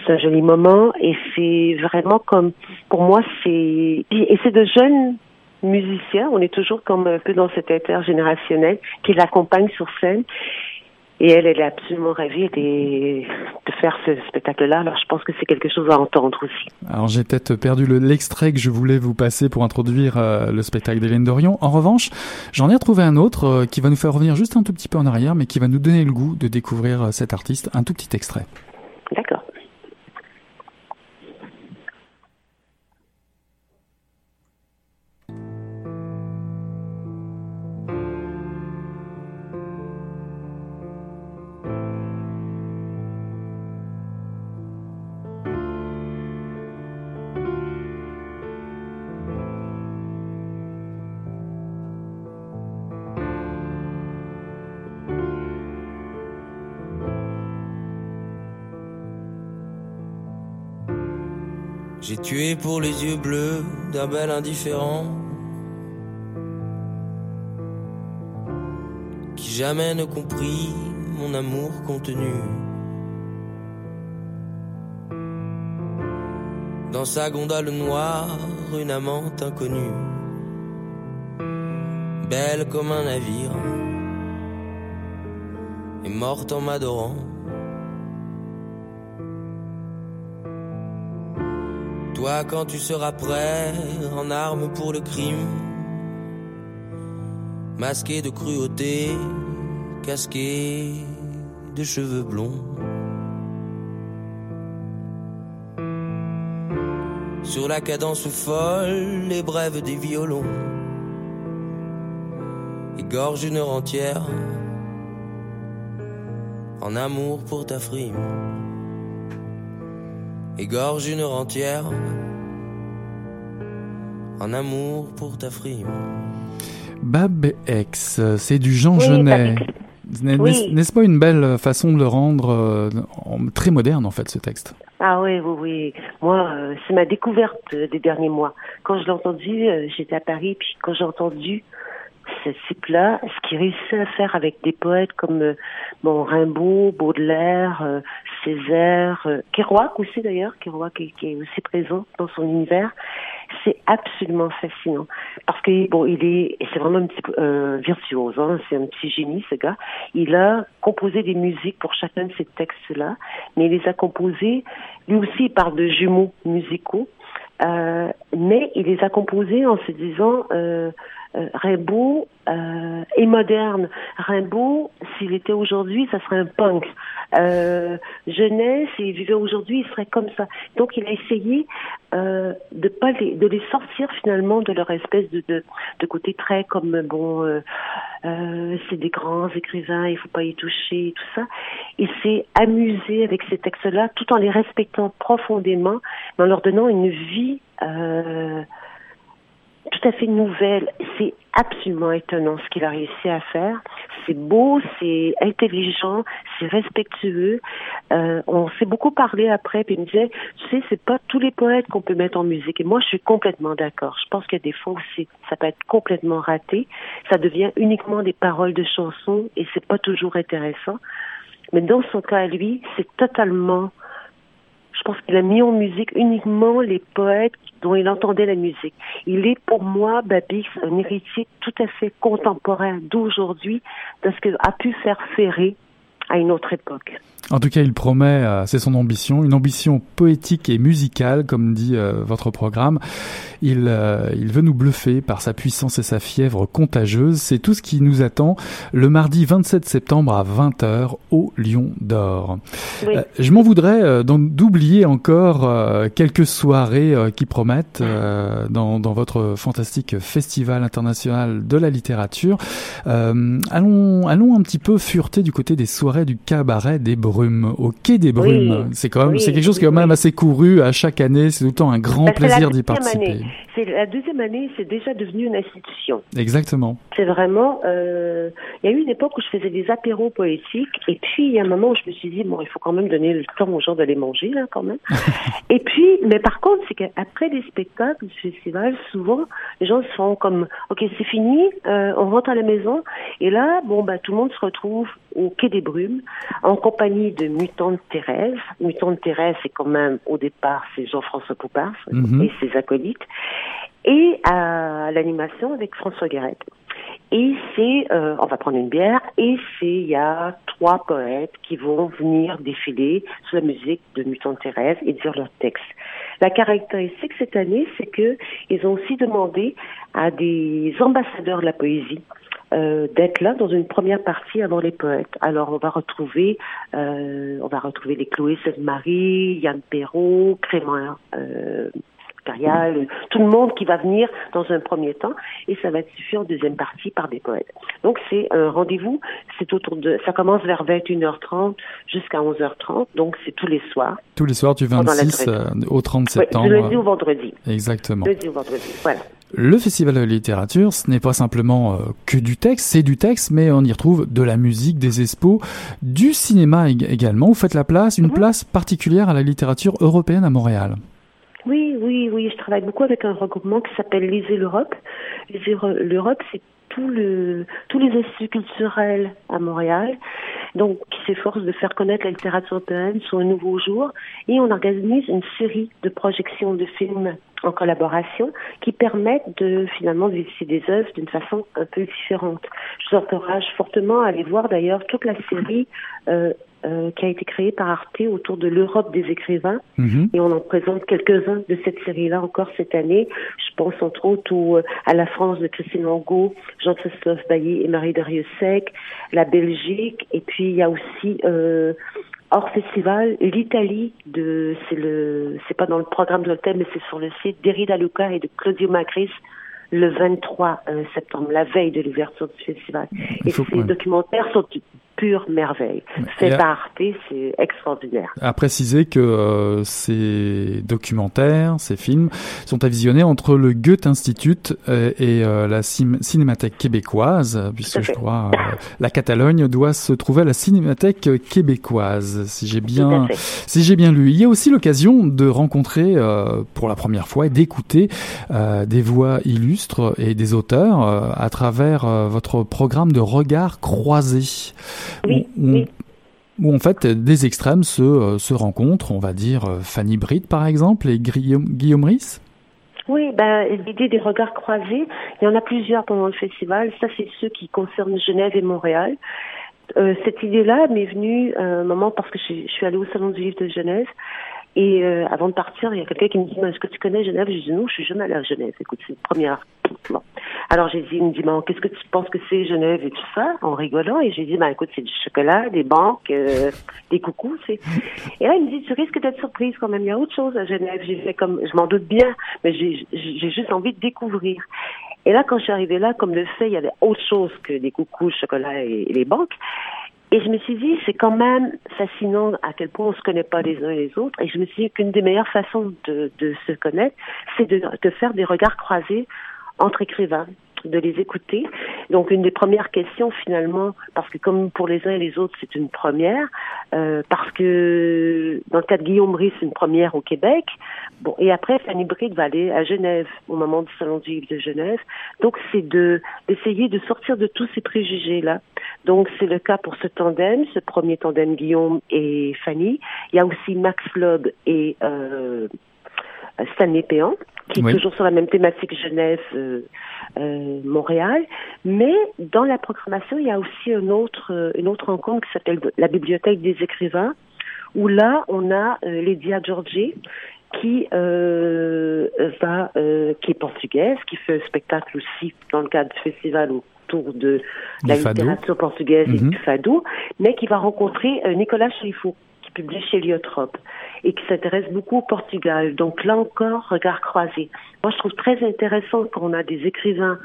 un joli moment et c'est vraiment comme pour moi c'est et c'est de jeunes musiciens. On est toujours comme un peu dans cet intergénérationnel qui l'accompagne sur scène et elle, elle est absolument ravie de, de faire ce spectacle-là. Alors, je pense que c'est quelque chose à entendre aussi. Alors, j'ai peut-être perdu l'extrait que je voulais vous passer pour introduire euh, le spectacle d'Hélène Dorion. En revanche, j'en ai retrouvé un autre euh, qui va nous faire revenir juste un tout petit peu en arrière, mais qui va nous donner le goût de découvrir euh, cet artiste. Un tout petit extrait. J'ai tué pour les yeux bleus d'un bel indifférent qui jamais ne comprit mon amour contenu. Dans sa gondole noire, une amante inconnue, belle comme un navire, est morte en m'adorant. Quand tu seras prêt en armes pour le crime, masqué de cruauté, casqué de cheveux blonds. Sur la cadence folle, les brèves des violons égorge une heure entière en amour pour ta frime. Égorge une heure entière en amour pour ta frime. Bab X, c'est du Jean Oui, Genet. Oui. N'est-ce pas une belle façon de le rendre euh, très moderne en fait ce texte? Ah oui, oui, oui. Moi, euh, c'est ma découverte euh, des derniers mois. Quand je l'ai entendu, euh, j'étais à Paris, puis quand j'ai entendu ce cycle-là, ce qu'il réussit à faire avec des poètes comme euh, bon, Rimbaud, Baudelaire, euh, Césaire, euh, Kerouac aussi d'ailleurs, Kerouac qui, qui est aussi présent dans son univers, c'est absolument fascinant. Parce que bon, il est, c'est vraiment un petit euh, virtuose, hein, c'est un petit génie ce gars. Il a composé des musiques pour chacun de ces textes-là, mais il les a composés. Lui aussi, il parle de jumeaux musicaux, euh, mais il les a composés en se disant. Euh, Rimbaud euh, est moderne. Rimbaud, s'il était aujourd'hui, ça serait un punk. Euh, Jeunesse, s'il vivait aujourd'hui, il serait comme ça. Donc, il a essayé euh, de pas les, de les sortir finalement de leur espèce de côté très comme bon, euh, euh, c'est des grands écrivains, il faut pas y toucher, tout ça. Il s'est amusé avec ces textes-là, tout en les respectant profondément, mais en leur donnant une vie. Euh, tout à fait nouvelle. C'est absolument étonnant ce qu'il a réussi à faire. C'est beau, c'est intelligent, c'est respectueux. Euh, on s'est beaucoup parlé après, puis il me disait, tu sais, c'est pas tous les poètes qu'on peut mettre en musique. Et moi, je suis complètement d'accord. Je pense qu'il y a des fois où ça peut être complètement raté. Ça devient uniquement des paroles de chansons et c'est pas toujours intéressant. Mais dans son cas lui, c'est totalement je pense qu'il a mis en musique uniquement les poètes dont il entendait la musique. Il est pour moi, Babix, un héritier tout à fait contemporain d'aujourd'hui de ce a pu faire Ferré à une autre époque. En tout cas, il promet, euh, c'est son ambition, une ambition poétique et musicale, comme dit euh, votre programme. Il, euh, il veut nous bluffer par sa puissance et sa fièvre contagieuse. C'est tout ce qui nous attend le mardi 27 septembre à 20h au Lion d'Or. Oui. Je m'en voudrais d'oublier encore quelques soirées qui promettent dans, dans votre fantastique festival international de la littérature. Allons, allons un petit peu fureter du côté des soirées du cabaret des Brumes, au quai des Brumes. Oui. C'est quand même, Oui, c'est quelque chose qui est quand même assez couru à chaque année. C'est tout le temps un grand plaisir d'y participer. C'est la deuxième année, c'est déjà devenu une institution. Exactement. C'est vraiment. euh, il y a eu une époque où je faisais des apéros poétiques, et puis il y a un moment où je me suis dit bon, il faut quand même donner le temps aux gens d'aller manger là, quand même. [laughs] et puis, mais par contre, c'est qu'après les spectacles du festival, souvent les gens se font comme ok, c'est fini, euh, on rentre à la maison, et là, bon, bah tout le monde se retrouve au quai des Brumes en compagnie de Mutante Thérèse. Mutante Thérèse, c'est quand même au départ, c'est Jean-François Poupard Mhm. et ses acolytes et à l'animation avec François Guérette. Et c'est, euh, on va prendre une bière, et c'est, il y a trois poètes qui vont venir défiler sous la musique de Mutant Thérèse et dire leurs textes. La caractéristique cette année, c'est que ils ont aussi demandé à des ambassadeurs de la poésie euh, d'être là dans une première partie avant les poètes. Alors on va retrouver, euh, on va retrouver les Chloé Sainte-Marie, Yann Perrault, Crément. Euh, Tout le monde qui va venir dans un premier temps et ça va être suivi en deuxième partie par des poètes. Donc c'est un rendez-vous, c'est autour de ça commence vers 21h30 jusqu'à 11h30 donc c'est tous les soirs. Tous les soirs du Pendant la 26 durée. euh, au 30 Ouais, septembre. du lundi au vendredi. Exactement. Lundi au vendredi. Voilà. Le festival de la littérature, ce n'est pas simplement euh, que du texte, c'est du texte, mais on y retrouve de la musique, des expos, du cinéma ég- également. Vous faites la place, une place particulière à la littérature européenne à Montréal. Oui, oui, oui. Je travaille beaucoup avec un regroupement qui s'appelle Lisez l'Europe. Lisez l'Europe, c'est tout le, tous les instituts culturels à Montréal, donc qui s'efforcent de faire connaître la littérature européenne sur un nouveau jour. Et on organise une série de projections de films en collaboration qui permettent de finalement visiter des œuvres d'une façon un peu différente. Je vous encourage fortement à aller voir d'ailleurs toute la série euh, euh, qui a été créé par Arte autour de l'Europe des écrivains. Mhm. Et on en présente quelques-uns de cette série-là encore cette année. Je pense entre autres au- à la France de Christine Angot, Jean-Christophe Bailly et Marie Dariussec, la Belgique, et puis il y a aussi euh, hors festival l'Italie de c'est le c'est pas dans le programme de l'hôtel mais c'est sur le site d'Erida Luca et de Claudio Macris le 23 euh, septembre, la veille de l'ouverture du festival. Et ces ouais. documentaires sont pure merveille. et par Arte, c'est extraordinaire. À préciser que euh, ces documentaires, ces films, sont à visionner entre le Goethe Institut euh, et euh, la Cinémathèque québécoise, euh, puisque je crois euh, la Catalogne doit se trouver à la Cinémathèque québécoise, si j'ai bien, si j'ai bien lu. Il y a aussi l'occasion de rencontrer euh, pour la première fois et d'écouter euh, des voix illustres et des auteurs euh, à travers votre programme de regard croisés. Oui, où, en fait des extrêmes se, euh, se rencontrent, on va dire euh, Fanny Britt par exemple et Guillaume, Guillaume. Oui, ben, l'idée des regards croisés, il y en a plusieurs pendant le festival. Ça, c'est ceux qui concernent Genève et Montréal. Euh, cette idée-là m'est venue à un moment parce que je, je suis allée au Salon du Livre de Genève. Et euh, avant de partir, il y a quelqu'un qui me dit, est-ce que tu connais Genève? J'ai dit, non, je suis jamais allée à Genève. Écoute, c'est une première. Bon. Alors j'ai dit, il me dit, bon, qu'est-ce que tu penses que c'est Genève et tout ça, en rigolant. Et j'ai dit, ben écoute, c'est du chocolat, des banques, euh, des coucous. Et là, il me dit, tu risques d'être surprise quand même. Il y a autre chose à Genève. J'ai fait comme, je m'en doute bien, mais j'ai juste envie de découvrir. Et là, quand je suis arrivée là, comme le fait, il y avait autre chose que des coucous, chocolat et les banques. Et je me suis dit, c'est quand même fascinant à quel point on se connaît pas les uns les autres. Et je me suis dit qu'une des meilleures façons de, de se connaître, c'est de faire des regards croisés entre écrivains, de les écouter. Donc, une des premières questions, finalement, parce que comme pour les uns et les autres, c'est une première, euh, parce que dans le cas de Guillaume Brice, c'est une première au Québec. Bon, et après, Fanny Britt va aller à Genève, au moment du Salon du Livre de Genève. Donc, c'est de d'essayer de sortir de tous ces préjugés-là. Donc, c'est le cas pour ce tandem, ce premier tandem Guillaume et Fanny. Il y a aussi Max Loeb et euh, Stanley Péan, qui Oui. est toujours sur la même thématique Genève, euh, euh, Montréal. Mais dans la programmation, il y a aussi un autre, euh, une autre rencontre qui s'appelle la Bibliothèque des écrivains, où là, on a euh, Lydia Georgi, qui euh, va, euh, qui est portugaise, qui fait un spectacle aussi dans le cadre du festival autour de Du la fado. littérature portugaise et Mhm. du fado, mais qui va rencontrer Nicolas Chalifou, qui publie chez Liotrope et qui s'intéresse beaucoup au Portugal. Donc là encore, regard croisé. Moi, je trouve très intéressant qu'on a des écrivains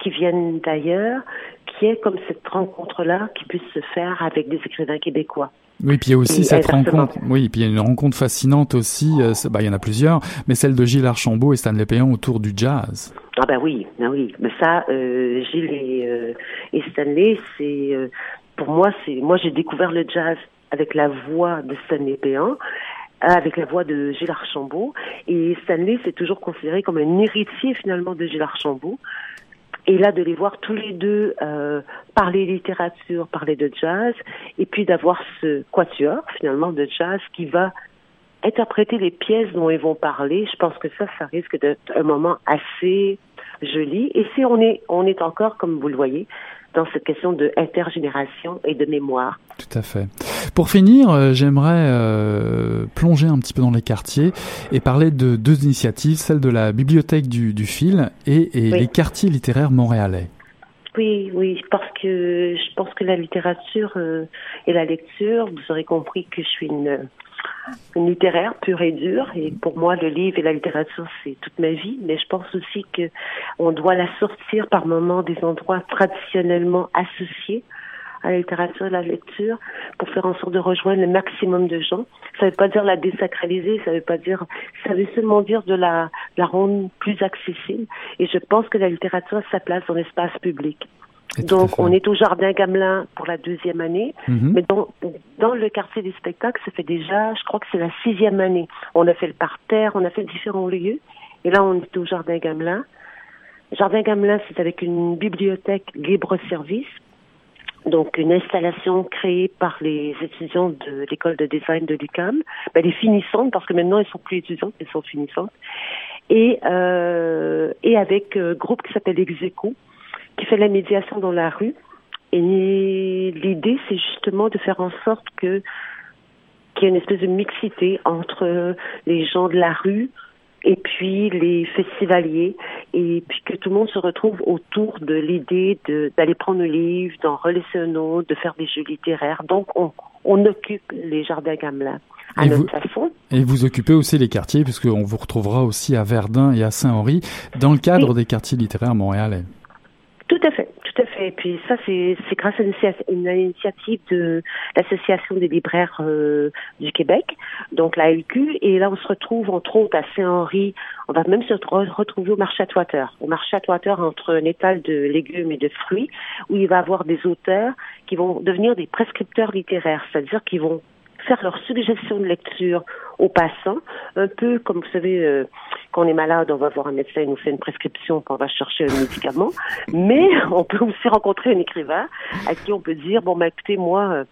qui viennent d'ailleurs, qui est comme cette rencontre-là qui puisse se faire avec des écrivains québécois. Oui, puis il y a aussi Et cette rencontre. Oui, puis il y a une rencontre fascinante aussi. euh, bah, il y en a plusieurs, mais celle de Gilles Archambault et Stanley Péan autour du jazz. Ah ben oui, ben oui. Mais ça, euh, Gilles et, euh, et Stanley, c'est pour moi, c'est moi j'ai découvert le jazz avec la voix de Stanley Péan, avec la voix de Gilles Archambault. Et Stanley, c'est toujours considéré comme un héritier finalement de Gilles Archambault. Et là, de les voir tous les deux euh, parler littérature, parler de jazz, et puis d'avoir ce quatuor finalement de jazz qui va interpréter les pièces dont ils vont parler, je pense que ça, ça risque d'être un moment assez joli. Et si on est, on est encore, comme vous le voyez, dans cette question de intergénération et de mémoire. Tout à fait. Pour finir, euh, j'aimerais euh, plonger un petit peu dans les quartiers et parler de deux initiatives, celle de la bibliothèque du, du fil et, et Oui. les quartiers littéraires montréalais. Oui, oui, parce que je pense que la littérature euh, et la lecture, vous aurez compris que je suis une, littéraire pure et dure, et pour moi, le livre et la littérature, c'est toute ma vie, mais je pense aussi que on doit la sortir par moments des endroits traditionnellement associés à la littérature et la lecture pour faire en sorte de rejoindre le maximum de gens. Ça veut pas dire la désacraliser, ça veut pas dire, ça veut seulement dire de la, la rendre plus accessible. Et je pense que la littérature a sa place dans l'espace public. Donc, on est au Jardin Gamelin pour la deuxième année, Mhm. mais dans, dans le quartier des spectacles, ça fait déjà, je crois que c'est la sixième année. On a fait le parterre, on a fait différents lieux, et là, on est au Jardin Gamelin. Jardin Gamelin, c'est avec une bibliothèque libre-service, donc une installation créée par les étudiants de l'école de design de l'UQAM, ben, les finissantes, parce que maintenant, elles sont plus étudiantes, elles sont finissantes, et, euh, et avec un groupe qui s'appelle Execo, qui fait la médiation dans la rue. Et l'idée, c'est justement de faire en sorte que qu'il y ait une espèce de mixité entre les gens de la rue et puis les festivaliers, et puis que tout le monde se retrouve autour de l'idée d'aller prendre un livre, d'en relaisser un autre, de faire des jeux littéraires. Donc, on, on occupe les jardins Gamelin à Et notre vous- façon. Et vous occupez aussi les quartiers, puisqu'on vous retrouvera aussi à Verdun et à Saint-Henri, dans le cadre des quartiers littéraires montréalais. Tout à fait, tout à fait. Et puis ça, c'est grâce à une, initia- une initiative de l'Association des libraires euh, du Québec, donc la LQ. Et là, on se retrouve entre autres à Saint-Henri. On va même se re- retrouver au marché Atwater. Au marché Atwater, entre un étal de légumes et de fruits, où il va y avoir des auteurs qui vont devenir des prescripteurs littéraires, c'est-à-dire qu'ils vont faire leurs suggestions de lecture aux passants, un peu comme vous savez, euh, quand on est malade, on va voir un médecin, il nous fait une prescription, puis on va chercher un médicament. Mais [laughs] on peut aussi rencontrer un écrivain à qui on peut dire bon, bah, écoutez, moi, euh,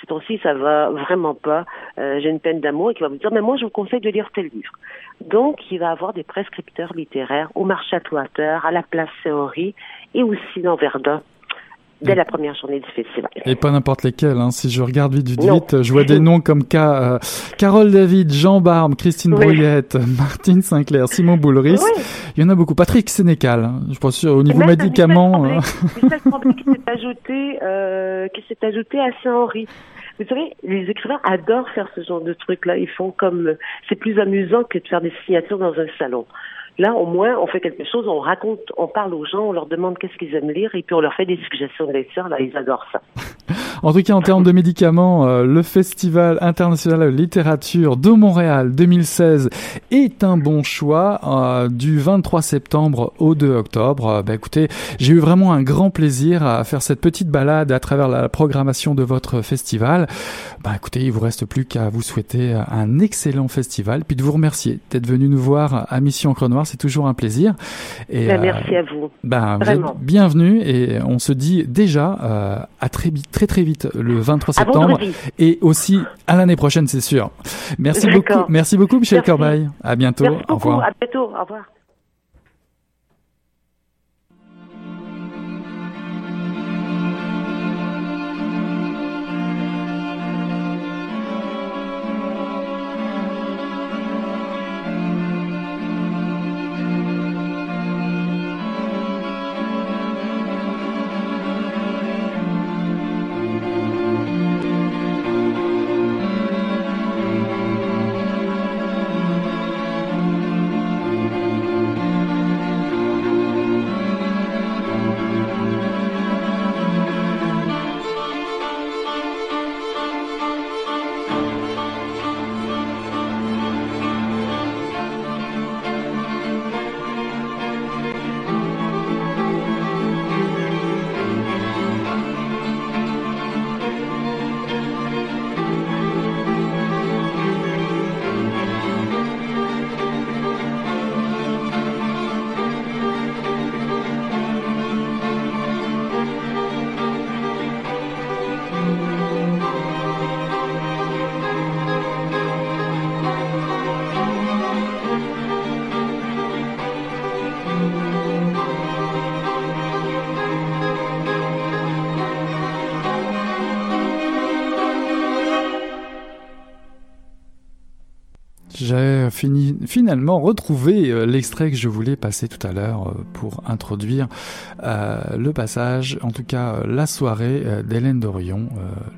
ces temps-ci, ça va vraiment pas, euh, j'ai une peine d'amour, et qui va vous dire mais moi, je vous conseille de lire tel livre. Donc, il va avoir des prescripteurs littéraires au marché Atwater, à la place Saint-Henri et aussi dans Verdun dès la première journée du festival. Et pas n'importe lesquels. Hein. Si je regarde vite, vite, vite, je vois des noms comme Ca- euh, Carole David, Jean Barbe, Christine Oui. Brouillette, [laughs] Martine Sinclair, Simon Boulris. Oui. Il y en a beaucoup. Patrick Sénécal. hein. Je pense sûr, au niveau Même médicaments. Michel euh, Tremblay, qui s'est ajouté, euh, qui s'est ajouté à Saint-Henri. Vous savez, les écrivains adorent faire ce genre de trucs-là. Ils font comme, euh, c'est plus amusant que de faire des signatures dans un salon. Là, au moins, on fait quelque chose, on raconte, on parle aux gens, on leur demande qu'est-ce qu'ils aiment lire, et puis on leur fait des suggestions de lecture. Là, ils adorent ça. [laughs] En tout cas, en termes de médicaments, euh, le Festival international de littérature de Montréal 2016 est un bon choix euh, du 23 septembre au 2 octobre. Euh, bah, écoutez, j'ai eu vraiment un grand plaisir à faire cette petite balade à travers la programmation de votre festival. Bah, écoutez, il vous reste plus qu'à vous souhaiter un excellent festival, puis de vous remercier d'être venu nous voir à Mission Encre C'est toujours un plaisir. Et, Ben, euh, merci à vous. ben, Vraiment. êtes bienvenue et on se dit déjà euh, à très vite, très très vite le 23 À septembre et aussi à l'année prochaine, c'est sûr. Merci beaucoup, merci beaucoup Michel. Corbeil. À bientôt. Merci Au beaucoup. revoir. À bientôt. Au revoir. Fini, finalement retrouvé euh, l'extrait que je voulais passer tout à l'heure euh, pour introduire euh, le passage, en tout cas la soirée d'Hélène Dorion,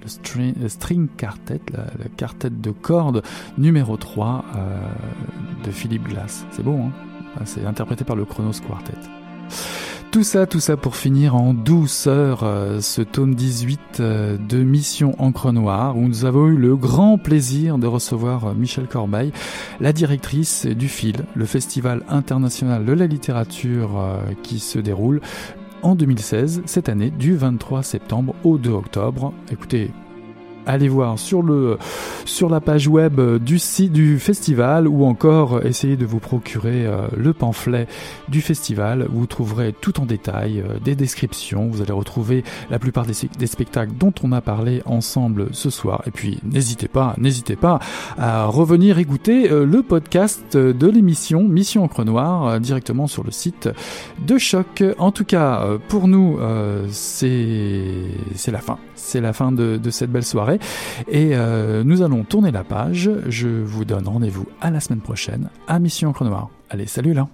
le string, le string quartet, la quartet de cordes numéro 3 euh, de Philippe Glass. C'est beau, hein? C'est interprété par le Chronos Quartet. Tout ça, tout ça pour finir en douceur euh, ce tome 18 euh, de Mission Encre Noire où nous avons eu le grand plaisir de recevoir euh, Michel Corbeil, la directrice du FIL, le Festival international de la littérature euh, qui se déroule en 2016, cette année, du 23 septembre au 2 octobre. Écoutez, allez voir sur le sur la page web du site du festival ou encore essayez de vous procurer euh, le pamphlet du festival. Vous trouverez tout en détail euh, des descriptions. Vous allez retrouver la plupart des, spectacles dont on a parlé ensemble ce soir. Et puis n'hésitez pas, n'hésitez pas à revenir écouter euh, le podcast de l'émission Mission Encre Noire directement sur le site de Choc. En tout cas, pour nous, c'est la fin. C'est la fin de, cette belle soirée. Et euh, nous allons tourner la page. Je vous donne rendez-vous à la semaine prochaine à Mission Encre Noire. Allez, salut là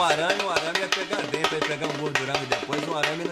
um arame, um arame ia pegar dentro, ia pegar um gordurão e depois um arame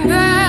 And then